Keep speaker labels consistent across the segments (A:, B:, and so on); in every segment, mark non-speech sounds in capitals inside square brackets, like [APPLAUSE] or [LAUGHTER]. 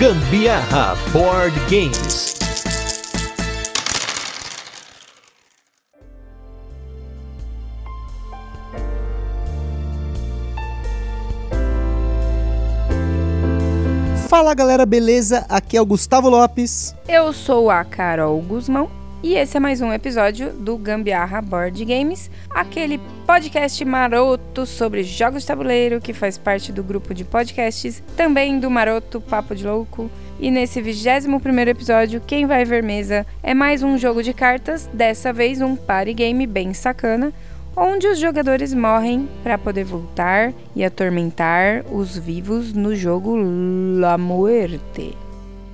A: Gambiarra Board Games.
B: Fala galera, beleza? Aqui é o Gustavo Lopes.
C: Eu sou a Carol Guzmão e esse é mais um episódio do Gambiarra Board Games, aquele podcast maroto sobre jogos de tabuleiro que faz parte do grupo de podcasts, também do Maroto Papo de Louco. E nesse 21 primeiro episódio, quem vai ver mesa é mais um jogo de cartas, dessa vez um party game bem sacana, onde os jogadores morrem para poder voltar e atormentar os vivos no jogo La Muerte.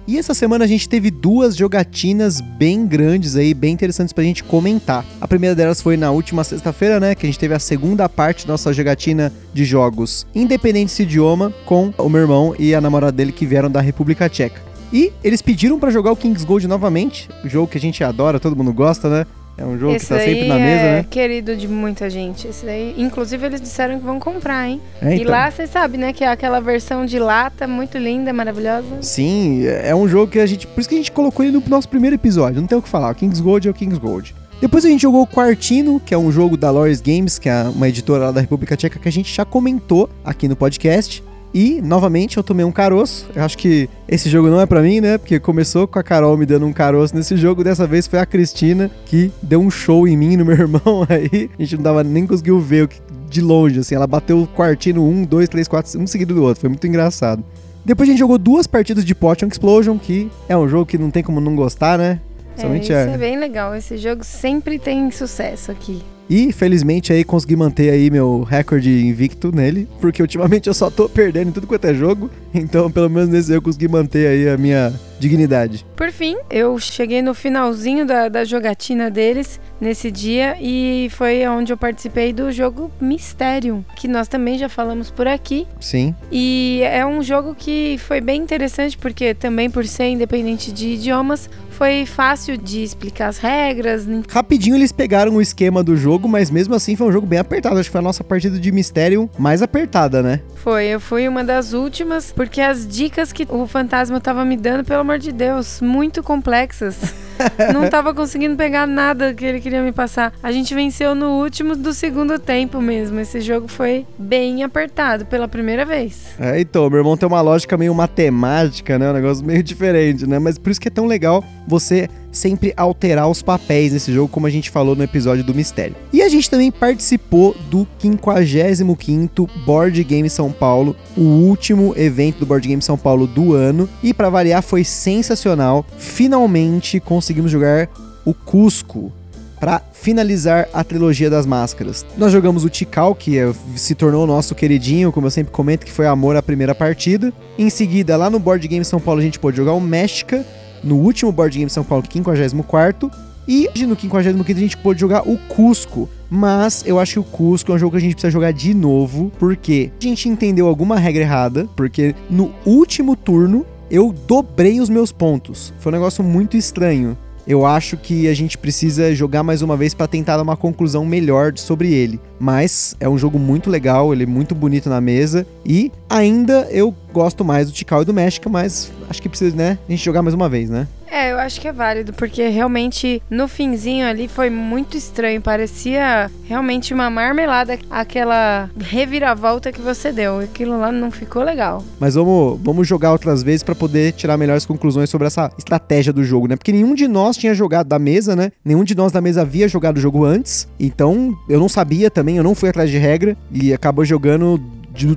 B: E essa semana a gente teve duas jogatinas bem grandes aí, bem interessantes pra gente comentar. A primeira delas foi na última sexta-feira, né, que a gente teve a segunda parte da nossa jogatina de jogos independentes de idioma com o meu irmão e a namorada dele que vieram da República Tcheca. E eles pediram para jogar o Kings Gold novamente, o jogo que a gente adora, todo mundo gosta, né? É um jogo
C: Esse
B: que tá sempre na mesa,
C: é
B: né?
C: querido de muita gente. Esse daí, inclusive, eles disseram que vão comprar, hein?
B: É,
C: E
B: então.
C: lá, você sabe, né? Que é aquela versão de lata muito linda, maravilhosa.
B: Sim, é um jogo que a gente. Por isso que a gente colocou ele no nosso primeiro episódio. Não tem o que falar. O Kings Gold é o Kings Gold. Depois a gente jogou o Quartino, que é um jogo da Loris Games, que é uma editora lá da República Tcheca, que a gente já comentou aqui no podcast. E, novamente, eu tomei um caroço. Eu acho que esse jogo não é pra mim, né? Porque começou com a Carol me dando um caroço nesse jogo. Dessa vez foi a Cristina que deu um show em mim e no meu [LAUGHS] irmão aí. A gente não dava nem conseguiu ver o que- de longe, assim. Ela bateu o quartino um, dois, três, quatro, um seguido do outro. Foi muito engraçado. Depois a gente jogou duas partidas de Potion Explosion, que é um jogo que não tem como não gostar, né?
C: É,
B: Somente
C: isso
B: é.
C: é bem legal. Esse jogo sempre tem sucesso aqui.
B: E felizmente aí consegui manter aí meu recorde invicto nele, porque ultimamente eu só tô perdendo em tudo quanto é jogo. Então, pelo menos nesse eu consegui manter aí a minha dignidade.
C: Por fim, eu cheguei no finalzinho da, da jogatina deles nesse dia e foi onde eu participei do jogo Mysterium, que nós também já falamos por aqui.
B: Sim.
C: E é um jogo que foi bem interessante porque também por ser independente de idiomas, foi fácil de explicar as regras.
B: Rapidinho eles pegaram o esquema do jogo, mas mesmo assim foi um jogo bem apertado. Acho que foi a nossa partida de mistério mais apertada, né?
C: Foi, eu fui uma das últimas porque as dicas que o fantasma tava me dando, pelo amor de Deus, muito complexas. [LAUGHS] Não tava conseguindo pegar nada que ele queria me passar. A gente venceu no último do segundo tempo mesmo. Esse jogo foi bem apertado pela primeira vez.
B: É, então, meu irmão tem uma lógica meio matemática, né? Um negócio meio diferente, né? Mas por isso que é tão legal você sempre alterar os papéis nesse jogo, como a gente falou no episódio do Mistério. E a gente também participou do 55º Board Game São Paulo, o último evento do Board Game São Paulo do ano. E para variar, foi sensacional. Finalmente conseguimos jogar o Cusco para finalizar a trilogia das máscaras. Nós jogamos o Tikal, que é- se tornou o nosso queridinho, como eu sempre comento, que foi amor à primeira partida. Em seguida, lá no Board Game São Paulo, a gente pôde jogar o México, no último Board Game São Paulo, 54 e no 55 a gente pôde jogar o Cusco. Mas eu acho que o Cusco é um jogo que a gente precisa jogar de novo, porque a gente entendeu alguma regra errada, porque no último turno eu dobrei os meus pontos. Foi um negócio muito estranho. Eu acho que a gente precisa jogar mais uma vez para tentar dar uma conclusão melhor sobre ele. Mas é um jogo muito legal, ele é muito bonito na mesa e ainda eu gosto mais do Tikal e do México, mas acho que precisa, né, a gente jogar mais uma vez, né?
C: É, eu acho que é válido, porque realmente no finzinho ali foi muito estranho. Parecia realmente uma marmelada, aquela reviravolta que você deu. Aquilo lá não ficou legal.
B: Mas vamos, vamos jogar outras vezes para poder tirar melhores conclusões sobre essa estratégia do jogo, né? Porque nenhum de nós tinha jogado da mesa, né? Nenhum de nós da mesa havia jogado o jogo antes. Então, eu não sabia também, eu não fui atrás de regra e acabou jogando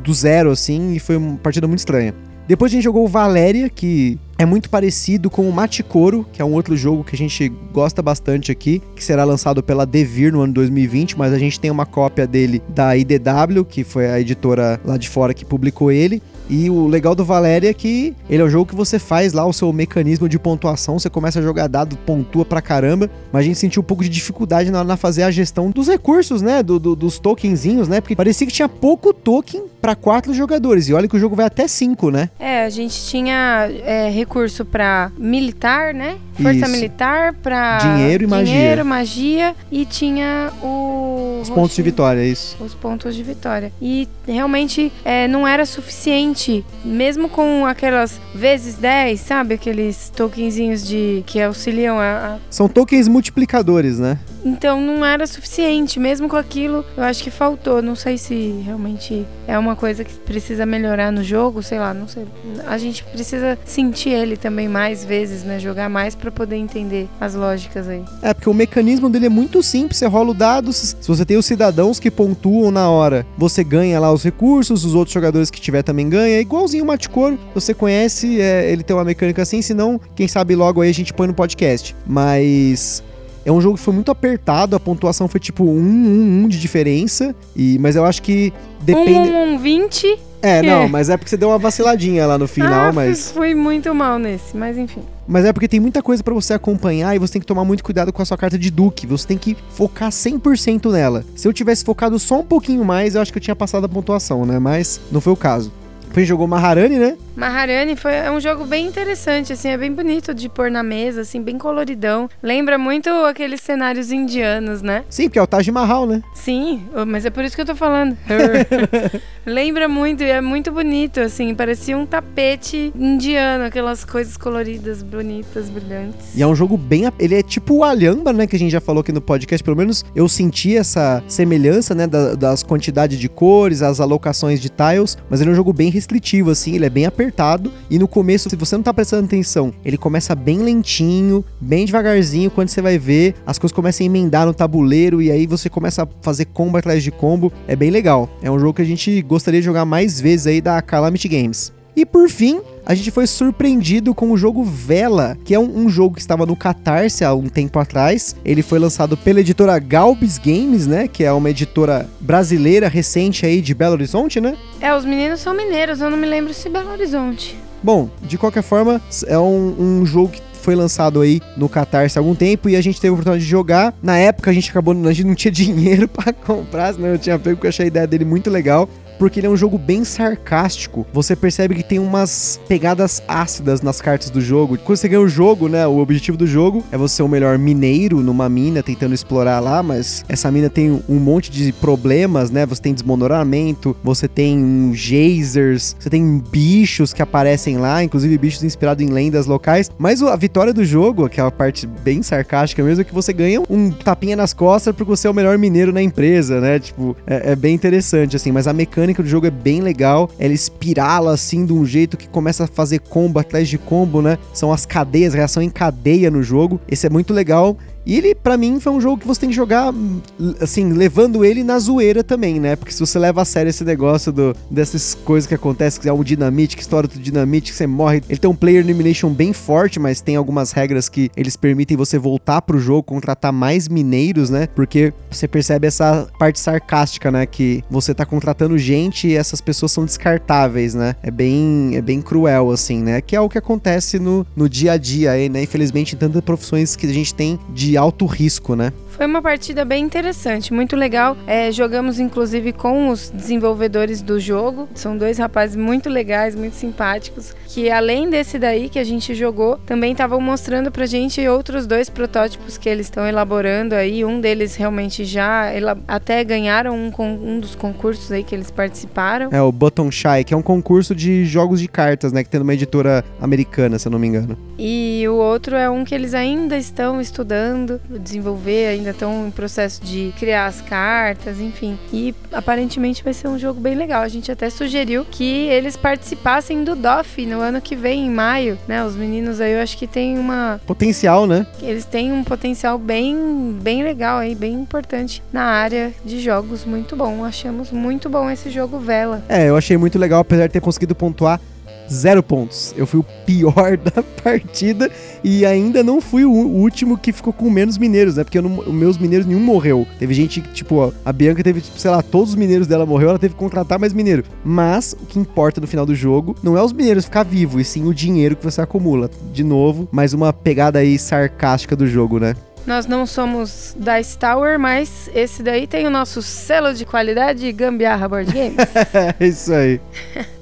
B: do zero assim e foi uma partida muito estranha. Depois a gente jogou o Valéria, que é muito parecido com o Maticoro, que é um outro jogo que a gente gosta bastante aqui, que será lançado pela Devir no ano 2020, mas a gente tem uma cópia dele da IDW, que foi a editora lá de fora que publicou ele. E o legal do Valéria é que ele é um jogo que você faz lá o seu mecanismo de pontuação, você começa a jogar dado, pontua pra caramba, mas a gente sentiu um pouco de dificuldade na hora de fazer a gestão dos recursos, né, do, do- dos tokenzinhos, né, porque parecia que tinha pouco token pra quatro jogadores, e olha que o jogo vai até cinco, né?
C: É, a gente tinha é, recurso pra militar, né? Força
B: Isso.
C: militar, pra
B: Dinheiro e magia.
C: dinheiro, magia e tinha o
B: Os pontos de vitória, é isso.
C: os pontos de vitória. E realmente é, não era suficiente. Mesmo com aquelas vezes 10, sabe? Aqueles tokenzinhos de que auxiliam a, a
B: São tokens multiplicadores, né?
C: Então não era suficiente, mesmo com aquilo, eu acho que faltou. Não sei se realmente é uma coisa que precisa melhorar no jogo, sei lá, não sei. A gente precisa sentir ele também mais vezes, né? Jogar mais pra poder entender as lógicas aí.
B: É, porque o mecanismo dele é muito simples. Você rola o dado, se você tem os cidadãos que pontuam na hora, você ganha lá os recursos, os outros jogadores que tiver também ganha. É igualzinho o Maticoro. Você conhece, é, ele tem uma mecânica assim, senão, quem sabe logo aí a gente põe no podcast. Mas. É um jogo que foi muito apertado, a pontuação foi tipo 1, 1, 1 de diferença. E, mas eu acho que depende.
C: Um, um, um 20.
B: É, não,
C: é.
B: mas é porque você deu uma vaciladinha lá no [LAUGHS] final,
C: ah,
B: mas.
C: Fui muito mal nesse, mas enfim.
B: Mas é porque tem muita coisa pra você acompanhar e você tem que tomar muito cuidado com a sua carta de Duque. Você tem que focar 100% nela. Se eu tivesse focado só um pouquinho mais, eu acho que eu tinha passado a pontuação, né? Mas não foi o caso. Depois jogou Maharani, né?
C: Maharani foi é um jogo bem interessante, assim, é bem bonito de pôr na mesa, assim, bem coloridão. Lembra muito aqueles cenários indianos, né?
B: Sim, porque é o Taj Mahal, né?
C: Sim, mas é por isso que eu tô falando. [LAUGHS] Lembra muito e é muito bonito, assim, parecia um tapete indiano, aquelas coisas coloridas, bonitas, brilhantes.
B: E é um jogo bem. Ele é tipo o Alhamba, né? Que a gente já falou aqui no podcast. Pelo menos eu senti essa semelhança, né? da- das quantidades de cores, as alocações de tiles. Mas ele é um jogo bem restritivo, assim. Ele é bem apertado. E no começo, se você não tá prestando atenção, ele começa bem lentinho, bem devagarzinho. Quando você vai ver, as coisas começam a emendar no tabuleiro. E aí você começa a fazer combo atrás de combo. É bem legal. É um jogo que a gente gostaria de jogar mais vezes aí da Calamity Games. E por fim, a gente foi surpreendido com o jogo Vela, que é um, um jogo que estava no Catarse há um tempo atrás. Ele foi lançado pela editora Galbis Games, né? Que é uma editora brasileira recente aí de Belo Horizonte, né?
C: É, os meninos são mineiros, eu não me lembro se Belo Horizonte.
B: Bom, de qualquer forma, é um, um jogo que foi lançado aí no Catarse há algum tempo e a gente teve a oportunidade de jogar. Na época a gente acabou, a gente não tinha [LAUGHS] dinheiro pra comprar, senão eu tinha pego porque eu achei a ideia dele muito legal. Porque ele é um jogo bem sarcástico. Você percebe que tem umas pegadas ácidas nas cartas do jogo. Quando você ganha o jogo, né? O objetivo do jogo é você ser o melhor mineiro numa mina, tentando explorar lá, mas essa mina tem um monte de problemas, né? Você tem desmoronamento, você tem geysers, você tem bichos que aparecem lá, inclusive bichos inspirados em lendas locais. Mas a vitória do jogo, que é parte bem sarcástica mesmo, é que você ganha um tapinha nas costas porque você é o melhor mineiro na empresa, né? Tipo, é, é bem interessante, assim. Mas a mecânica do jogo é bem legal. Ela espirala, assim, de um jeito que começa a fazer combo atrás de combo, né? São as cadeias, reação em cadeia no jogo. Esse é muito legal. E ele, pra mim, foi um jogo que você tem que jogar, assim, levando ele na zoeira também, né? Porque se você leva a sério esse negócio do, dessas coisas que acontecem, que é um dinamite, que estoura do dinamite, que você morre. Ele tem um player elimination bem forte, mas tem algumas regras que eles permitem você voltar pro jogo, contratar mais mineiros, né? Porque você percebe essa parte sarcástica, né? Que você tá contratando gente e essas pessoas são descartáveis, né? É bem, é bem cruel, assim, né? Que é o que acontece no, no dia a dia aí, né? Infelizmente, em tantas profissões que a gente tem de alto risco, né?
C: Foi uma partida bem interessante, muito legal. É, jogamos inclusive com os desenvolvedores do jogo. São dois rapazes muito legais, muito simpáticos. Que além desse daí que a gente jogou, também estavam mostrando pra gente outros dois protótipos que eles estão elaborando aí. Um deles realmente já até ganharam um, um dos concursos aí que eles participaram.
B: É o Button Shy, que é um concurso de jogos de cartas, né? Que tem numa editora americana, se eu não me engano.
C: E o outro é um que eles ainda estão estudando, desenvolver, ainda estão em processo de criar as cartas, enfim. E aparentemente vai ser um jogo bem legal. A gente até sugeriu que eles participassem do DOF no ano que vem, em maio, né? Os meninos aí eu acho que tem uma.
B: Potencial, né?
C: Eles têm um potencial bem, bem legal aí, bem importante na área de jogos. Muito bom. Achamos muito bom esse jogo Vela.
B: É, eu achei muito legal, apesar de ter conseguido pontuar zero pontos. Eu fui o pior [LAUGHS] da partida e ainda não fui o último que ficou com menos mineiros, né? Porque não- os meus mineiros nenhum morreu. Teve gente que, tipo, ó, a Bianca teve, tipo, sei lá, todos os mineiros dela morreu, ela teve que contratar mais mineiro. Mas o que importa no final do jogo não é os mineiros ficar vivos, e sim o dinheiro que você acumula. De novo, mais uma pegada aí sarcástica do jogo, né?
C: Nós não somos da Tower, mas esse daí tem o nosso selo de qualidade Gambiarra Board Games. [LAUGHS]
B: É isso aí. [LAUGHS]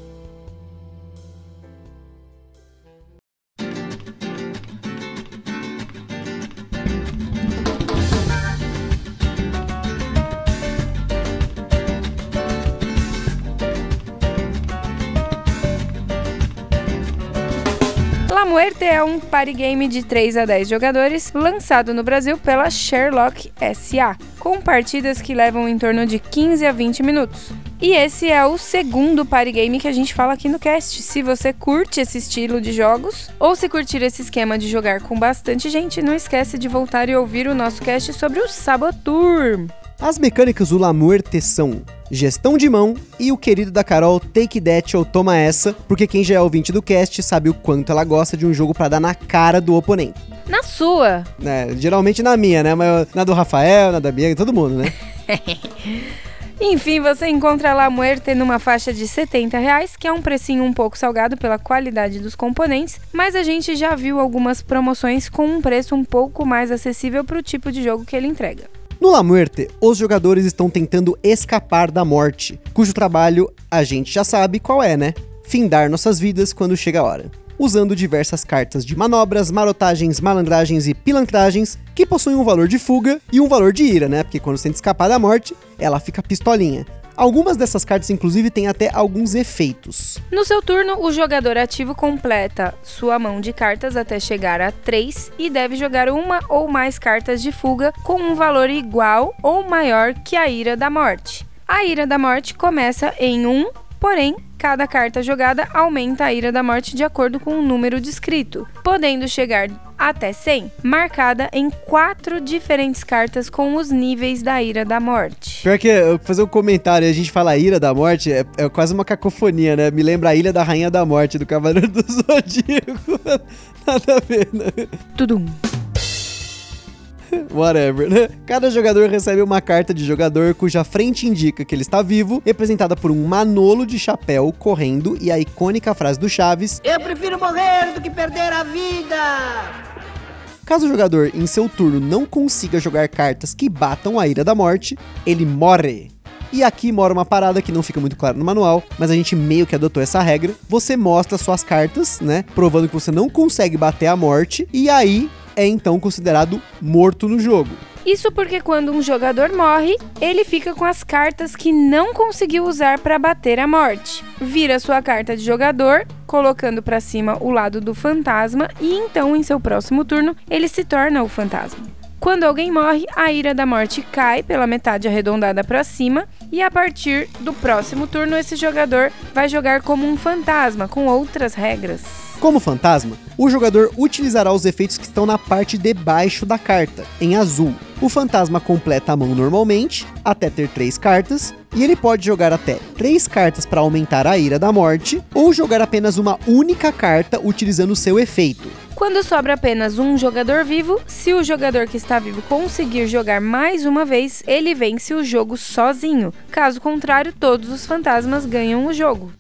C: Muerte é um party game de 3 a 10 jogadores, lançado no Brasil pela Sherlock SA, com partidas que levam em torno de 15 a 20 minutos. E esse é o segundo party game que a gente fala aqui no cast. Se você curte esse estilo de jogos, ou se curtir esse esquema de jogar com bastante gente, não esquece de voltar e ouvir o nosso cast sobre o Sabotur.
B: As mecânicas do La Muerte são gestão de mão e o querido da Carol Take That ou Toma Essa, porque quem já é ouvinte do cast sabe o quanto ela gosta de um jogo para dar na cara do oponente.
C: Na sua!
B: É, geralmente na minha, né? Mas na do Rafael, na da Bia, todo mundo, né? [LAUGHS]
C: Enfim, você encontra La Muerte numa faixa de 70 reais, que é um precinho um pouco salgado pela qualidade dos componentes, mas a gente já viu algumas promoções com um preço um pouco mais acessível para o tipo de jogo que ele entrega.
B: No La Muerte, os jogadores estão tentando escapar da morte, cujo trabalho a gente já sabe qual é, né? Findar nossas vidas quando chega a hora. Usando diversas cartas de manobras, marotagens, malandragens e pilantragens que possuem um valor de fuga e um valor de ira, né? Porque quando você tenta escapar da morte, ela fica pistolinha. Algumas dessas cartas, inclusive, têm até alguns efeitos.
C: No seu turno, o jogador ativo completa sua mão de cartas até chegar a 3 e deve jogar uma ou mais cartas de fuga com um valor igual ou maior que a Ira da Morte. A Ira da Morte começa em 1, porém, cada carta jogada aumenta a Ira da Morte de acordo com o número descrito, podendo chegar até 100, marcada em quatro diferentes cartas com os níveis da Ira da Morte.
B: Pior que eu fazer um comentário e a gente fala Ira da Morte, é, é, quase uma cacofonia, né? Me lembra a Ilha da Rainha da Morte, do Cavaleiro [LAUGHS] do Zodíaco. [LAUGHS] Nada a ver, né?
C: Tudum. [LAUGHS]
B: Whatever, né? Cada jogador recebe uma carta de jogador cuja frente indica que ele está vivo, representada por um manolo de chapéu correndo e a icônica frase do Chaves:
D: Eu prefiro morrer do que perder a vida!
B: Caso o jogador em seu turno não consiga jogar cartas que batam a ira da morte, ele morre. E aqui mora uma parada que não fica muito claro no manual, mas a gente meio que adotou essa regra. Você mostra suas cartas, né? Provando que você não consegue bater a morte, e aí é então considerado morto no jogo.
C: Isso porque quando um jogador morre, ele fica com as cartas que não conseguiu usar para bater a morte. Vira sua carta de jogador, colocando para cima o lado do fantasma e então em seu próximo turno ele se torna o fantasma. Quando alguém morre, a ira da morte cai pela metade arredondada para cima e a partir do próximo turno esse jogador vai jogar como um fantasma com outras regras.
B: Como fantasma, o jogador utilizará os efeitos que estão na parte de baixo da carta, em azul. O fantasma completa a mão normalmente, até ter três cartas, e ele pode jogar até três cartas para aumentar a ira da morte, ou jogar apenas uma única carta utilizando seu efeito.
C: Quando sobra apenas um jogador vivo, se o jogador que está vivo conseguir jogar mais uma vez, ele vence o jogo sozinho. Caso contrário, todos os fantasmas ganham o jogo.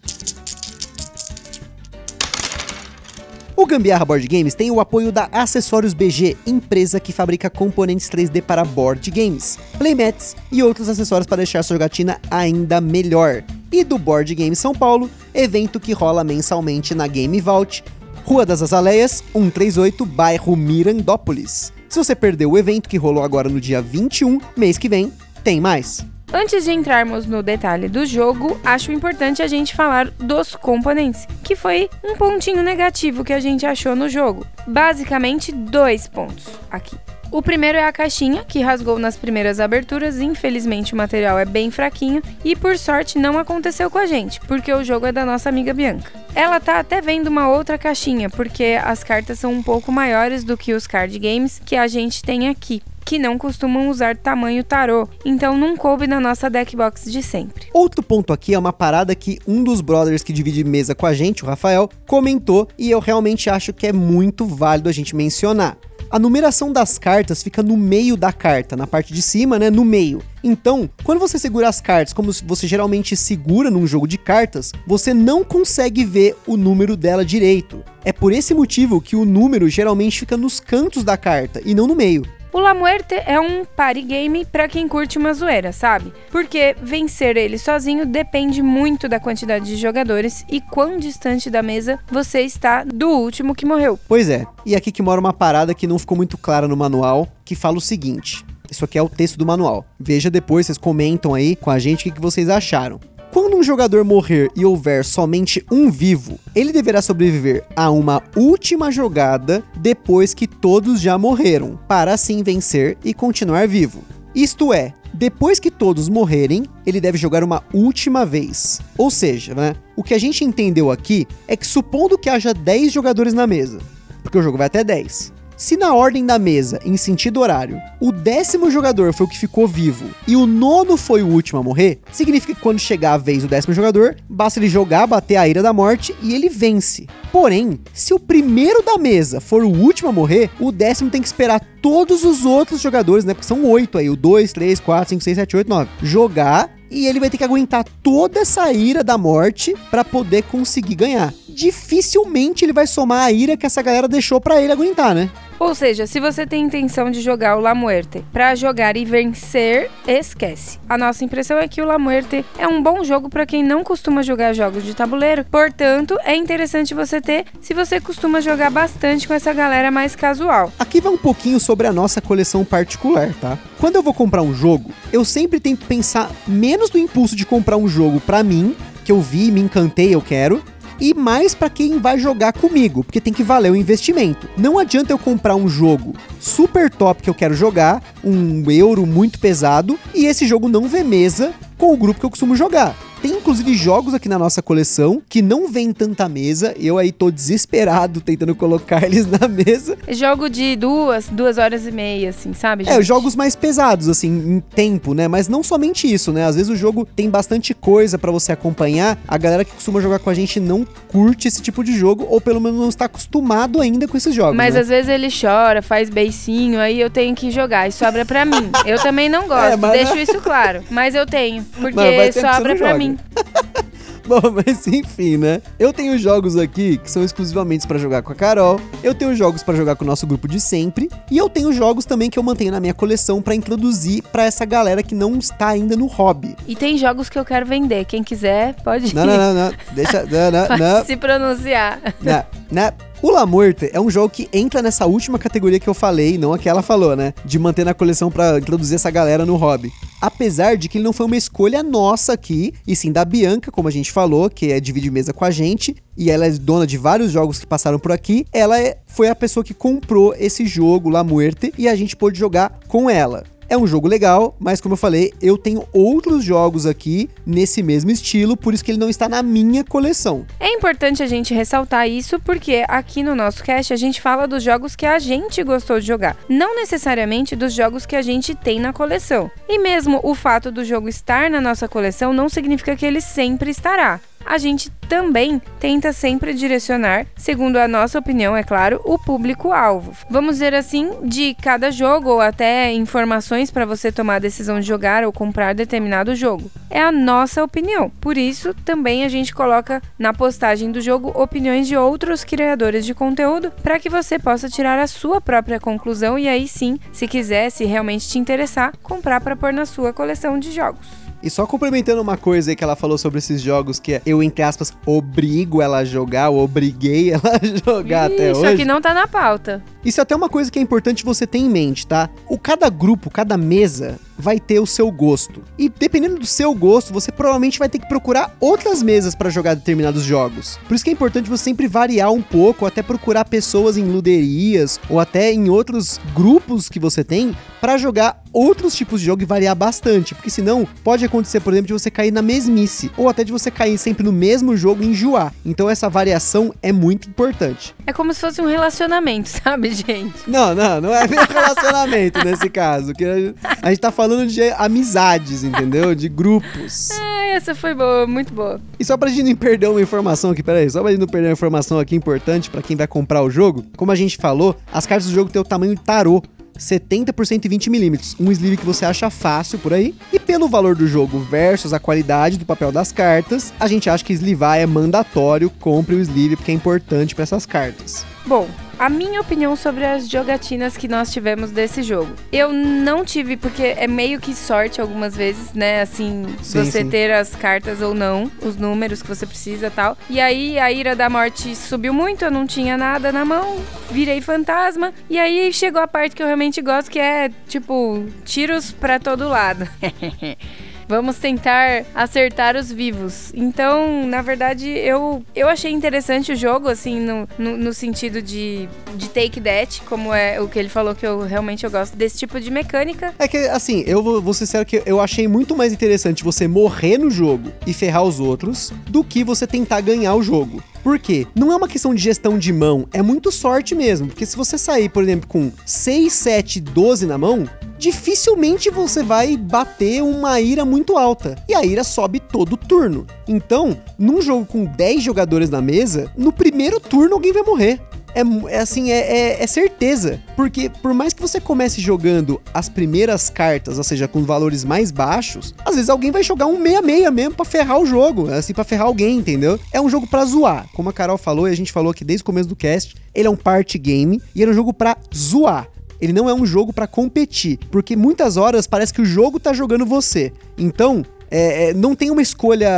B: O Gambiarra Board Games tem o apoio da Acessórios BG, empresa que fabrica componentes 3D para board games, playmats e outros acessórios para deixar sua jogatina ainda melhor. E do Board Game São Paulo, evento que rola mensalmente na Game Vault, Rua das Azaleias, 138, bairro Mirandópolis. Se você perdeu o evento que rolou agora no dia 21, mês que vem, tem mais.
C: Antes de entrarmos no detalhe do jogo, acho importante a gente falar dos componentes, que foi um pontinho negativo que a gente achou no jogo. Basicamente, dois pontos aqui. O primeiro é a caixinha, que rasgou nas primeiras aberturas. Infelizmente, o material é bem fraquinho e, por sorte, não aconteceu com a gente, porque o jogo é da nossa amiga Bianca. Ela tá até vendo uma outra caixinha, porque as cartas são um pouco maiores do que os card games que a gente tem aqui que não costumam usar tamanho tarô, então não coube na nossa deck box de sempre.
B: Outro ponto aqui é uma parada que um dos brothers que divide mesa com a gente, o Rafael, comentou e eu realmente acho que é muito válido a gente mencionar. A numeração das cartas fica no meio da carta, na parte de cima, né, no meio. Então, quando você segura as cartas como você geralmente segura num jogo de cartas, você não consegue ver o número dela direito. É por esse motivo que o número geralmente fica nos cantos da carta e não no meio.
C: O La Muerte é um party game para quem curte uma zoeira, sabe? Porque vencer ele sozinho depende muito da quantidade de jogadores e quão distante da mesa você está do último que morreu.
B: Pois é, e aqui que mora uma parada que não ficou muito clara no manual, que fala o seguinte. Isso aqui é o texto do manual. Veja depois, vocês comentam aí com a gente o que vocês acharam. Quando um jogador morrer e houver somente um vivo, ele deverá sobreviver a uma última jogada depois que todos já morreram, para assim vencer e continuar vivo. Isto é, depois que todos morrerem, ele deve jogar uma última vez. Ou seja, né? O que a gente entendeu aqui é que supondo que haja 10 jogadores na mesa, porque o jogo vai até 10. Se na ordem da mesa, em sentido horário, o décimo jogador foi o que ficou vivo e o nono foi o último a morrer, significa que quando chegar a vez do décimo jogador, basta ele jogar, bater a ira da morte e ele vence. Porém, se o primeiro da mesa for o último a morrer, o décimo tem que esperar todos os outros jogadores, né? Porque são oito aí, o 2, 3, 4, 5, 6, 7, 8, 9. Jogar e ele vai ter que aguentar toda essa ira da morte para poder conseguir ganhar. Dificilmente ele vai somar a ira que essa galera deixou para ele aguentar, né?
C: Ou seja, se você tem intenção de jogar o La Muerte para jogar e vencer, esquece. A nossa impressão é que o La Muerte é um bom jogo para quem não costuma jogar jogos de tabuleiro. Portanto, é interessante você ter se você costuma jogar bastante com essa galera mais casual.
B: Aqui vai um pouquinho sobre a nossa coleção particular, tá? Quando eu vou comprar um jogo, eu sempre tento pensar menos no impulso de comprar um jogo para mim, que eu vi, me encantei, eu quero, e mais para quem vai jogar comigo, porque tem que valer o investimento. Não adianta eu comprar um jogo super top que eu quero jogar, um euro muito pesado, e esse jogo não ver mesa com o grupo que eu costumo jogar. Tem inclusive jogos aqui na nossa coleção que não vem tanta mesa. Eu aí tô desesperado tentando colocar [LAUGHS] eles na mesa.
C: Jogo de duas, duas horas e meia, assim, sabe?
B: É,
C: gente?
B: jogos mais pesados, assim, em tempo, né? Mas não somente isso, né? Às vezes o jogo tem bastante coisa pra você acompanhar. A galera que costuma jogar com a gente não curte esse tipo de jogo, ou pelo menos não está acostumado ainda com esses jogos.
C: Mas
B: né?
C: às vezes ele chora, faz beicinho, aí eu tenho que jogar e sobra pra mim. Eu também não [LAUGHS] gosto,
B: É, mas-
C: deixo isso claro. Mas eu tenho, porque sobra
B: não
C: pra [LAUGHS]
B: Bom, mas enfim, né? Eu tenho jogos aqui que são exclusivamente pra jogar com a Carol. Eu tenho jogos pra jogar com o nosso grupo de sempre. E eu tenho jogos também que eu mantenho na minha coleção pra introduzir pra essa galera que não está ainda no hobby.
C: E tem jogos que eu quero vender. Quem quiser, pode
B: Não, não, não, não. Deixa. Não, não, [LAUGHS] não.
C: se pronunciar.
B: Né, né? O La Morte é um jogo que entra nessa última categoria que eu falei, não a que ela falou, né? De manter na coleção pra introduzir essa galera no hobby. Apesar de que ele não foi uma escolha nossa aqui, e sim da Bianca, como a gente falou, que é divide mesa com a gente, e ela é dona de vários jogos que passaram por aqui. Ela é- foi a pessoa que comprou esse jogo, La Muerte, e a gente pôde jogar com ela. É um jogo legal, mas como eu falei, eu tenho outros jogos aqui nesse mesmo estilo, por isso que ele não está na minha coleção.
C: É importante a gente ressaltar isso porque aqui no nosso cast a gente fala dos jogos que a gente gostou de jogar, não necessariamente dos jogos que a gente tem na coleção. E mesmo o fato do jogo estar na nossa coleção não significa que ele sempre estará. A gente também tenta sempre direcionar, segundo a nossa opinião, é claro, o público-alvo. Vamos dizer assim, de cada jogo ou até informações para você tomar a decisão de jogar ou comprar determinado jogo. É a nossa opinião. Por isso, também a gente coloca na postagem do jogo opiniões de outros criadores de conteúdo para que você possa tirar a sua própria conclusão e aí sim, se quiser, se realmente te interessar, comprar para pôr na sua coleção de jogos.
B: E só complementando uma coisa aí que ela falou sobre esses jogos que eu, entre aspas, obrigo ela a jogar, ou obriguei ela a [LAUGHS] jogar até
C: Isso
B: hoje.
C: aqui não tá na pauta.
B: Isso é até uma coisa que é importante você ter em mente, tá? O cada grupo, cada mesa vai ter o seu gosto. E dependendo do seu gosto, você provavelmente vai ter que procurar outras mesas pra jogar determinados jogos. Por isso que é importante você sempre variar um pouco, ou até procurar pessoas em luderias ou até em outros grupos que você tem pra jogar outros tipos de jogo e variar bastante, porque senão pode acontecer, por exemplo, de você cair na mesmice ou até de você cair sempre no mesmo jogo e enjoar. Então essa variação é muito importante.
C: É como se fosse um relacionamento, [LAUGHS] sabe, gente?
B: Não, não, não é meu relacionamento nesse caso. Que a gente tá falando de amizades, entendeu? De grupos.
C: Ai, essa foi boa, muito boa.
B: E só pra gente não perder uma informação aqui, peraí, só pra gente não perder uma informação aqui importante pra quem vai comprar o jogo, como a gente falou, as cartas do jogo têm o tamanho tarô. 70 por 120 milímetros, um sleeve que você acha fácil por aí. E pelo valor do jogo versus a qualidade do papel das cartas, a gente acha que eslivar é mandatório, compre o sleeve porque é importante pra essas cartas.
C: Bom, a minha opinião sobre as jogatinas que nós tivemos desse jogo. Eu não tive, porque é meio que sorte algumas vezes, né? Assim,
B: Sim,
C: você
B: sim.
C: ter as cartas ou não, os números que você precisa e tal. E aí a ira da morte subiu muito, eu não tinha nada na mão, virei fantasma. E aí chegou a parte que eu realmente gosto, que é, tipo, tiros pra todo lado. [LAUGHS] Vamos tentar acertar os vivos. Então, na verdade, eu, eu achei interessante o jogo, assim, no, no, no sentido de, de take that, como é o que ele falou que eu realmente eu gosto desse tipo de mecânica.
B: É que, assim, eu vou, vou ser sincero que eu achei muito mais interessante você morrer no jogo e ferrar os outros do que você tentar ganhar o jogo. Por quê? Não é uma questão de gestão de mão, é muito sorte mesmo. Porque se você sair, por exemplo, com 6, 7, 12 na mão, dificilmente você vai bater uma ira muito alta. E a ira sobe todo turno. Então, num jogo com 10 jogadores na mesa, no primeiro turno alguém vai morrer é, é assim, é, é, é, certeza. Porque por mais que você comece jogando as primeiras cartas, ou seja, com valores mais baixos, às vezes alguém vai jogar um 66 mesmo pra ferrar o jogo, assim, pra ferrar alguém, entendeu? É um jogo pra zoar. Como a Carol falou e a gente falou aqui desde o começo do cast, ele é um party game e ele é um jogo pra zoar. Ele não é um jogo para competir, porque muitas horas parece que o jogo tá jogando você. Então, é, é, não tem uma escolha.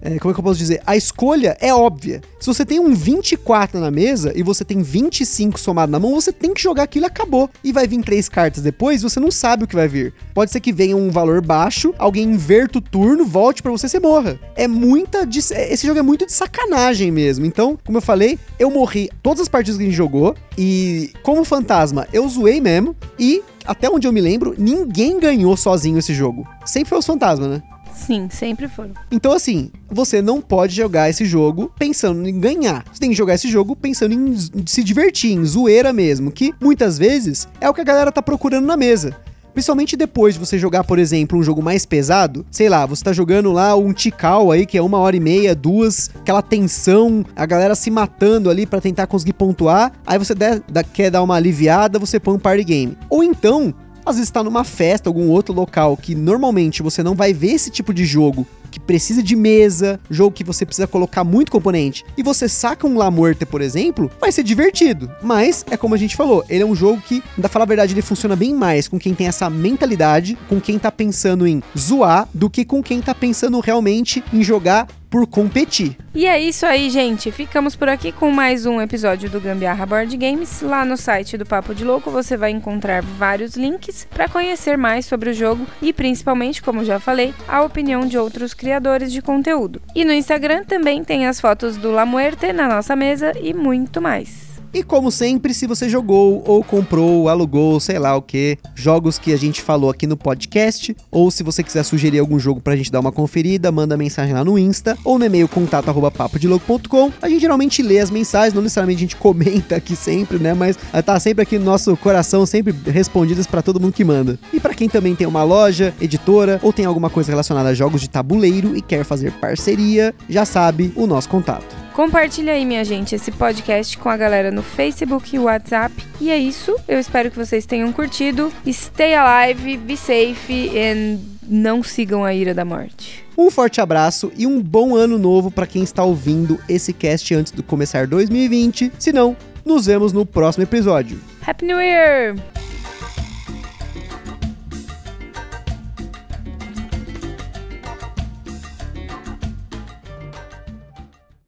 B: É, como é que eu posso dizer? A escolha é óbvia. Se você tem um 24 na mesa e você tem 25 somado na mão, você tem que jogar aquilo e acabou. E vai vir três cartas depois você não sabe o que vai vir. Pode ser que venha um valor baixo, alguém inverta o turno, volte para você e você morra. É muita. De, esse jogo é muito de sacanagem mesmo. Então, como eu falei, eu morri todas as partidas que a gente jogou. E como fantasma, eu zoei mesmo. E até onde eu me lembro, ninguém ganhou sozinho esse jogo. Sempre foi os fantasmas, né?
C: Sim, sempre foram.
B: Então, assim, você não pode jogar esse jogo pensando em ganhar. Você tem que jogar esse jogo pensando em se divertir, em zoeira mesmo, que muitas vezes é o que a galera tá procurando na mesa. Principalmente depois de você jogar, por exemplo, um jogo mais pesado, sei lá, você tá jogando lá um Tikal aí, que é uma hora e meia, duas, aquela tensão, a galera se matando ali para tentar conseguir pontuar, aí você der, quer dar uma aliviada, você põe um party game. Ou então, às vezes está numa festa, algum outro local que normalmente você não vai ver esse tipo de jogo que precisa de mesa, jogo que você precisa colocar muito componente, e você saca um La por exemplo, vai ser divertido. Mas, é como a gente falou, ele é um jogo que, da falar a verdade, ele funciona bem mais com quem tem essa mentalidade, com quem tá pensando em zoar, do que com quem tá pensando realmente em jogar por competir.
C: E é isso aí, gente. Ficamos por aqui com mais um episódio do Gambiarra Board Games. Lá no site do Papo de Louco você vai encontrar vários links para conhecer mais sobre o jogo e principalmente, como já falei, a opinião de outros criadores de conteúdo. E no Instagram também tem as fotos do La Muerte na nossa mesa e muito mais.
B: E como sempre, se você jogou ou comprou, alugou, sei lá o que, jogos que a gente falou aqui no podcast, ou se você quiser sugerir algum jogo pra gente dar uma conferida, manda mensagem lá no Insta ou no e-mail contato@papodelouco.com. A gente geralmente lê as mensagens, não necessariamente a gente comenta aqui sempre, né, mas tá sempre aqui no nosso coração, sempre respondidas para todo mundo que manda. E para quem também tem uma loja, editora ou tem alguma coisa relacionada a jogos de tabuleiro e quer fazer parceria, já sabe o nosso contato.
C: Compartilha aí, minha gente, esse podcast com a galera no Facebook e WhatsApp. E é isso. Eu espero que vocês tenham curtido. Stay alive, be safe and não sigam a ira da morte.
B: Um forte abraço e um bom ano novo para quem está ouvindo esse cast antes de começar 2020. Se não, nos vemos no próximo episódio.
C: Happy New Year!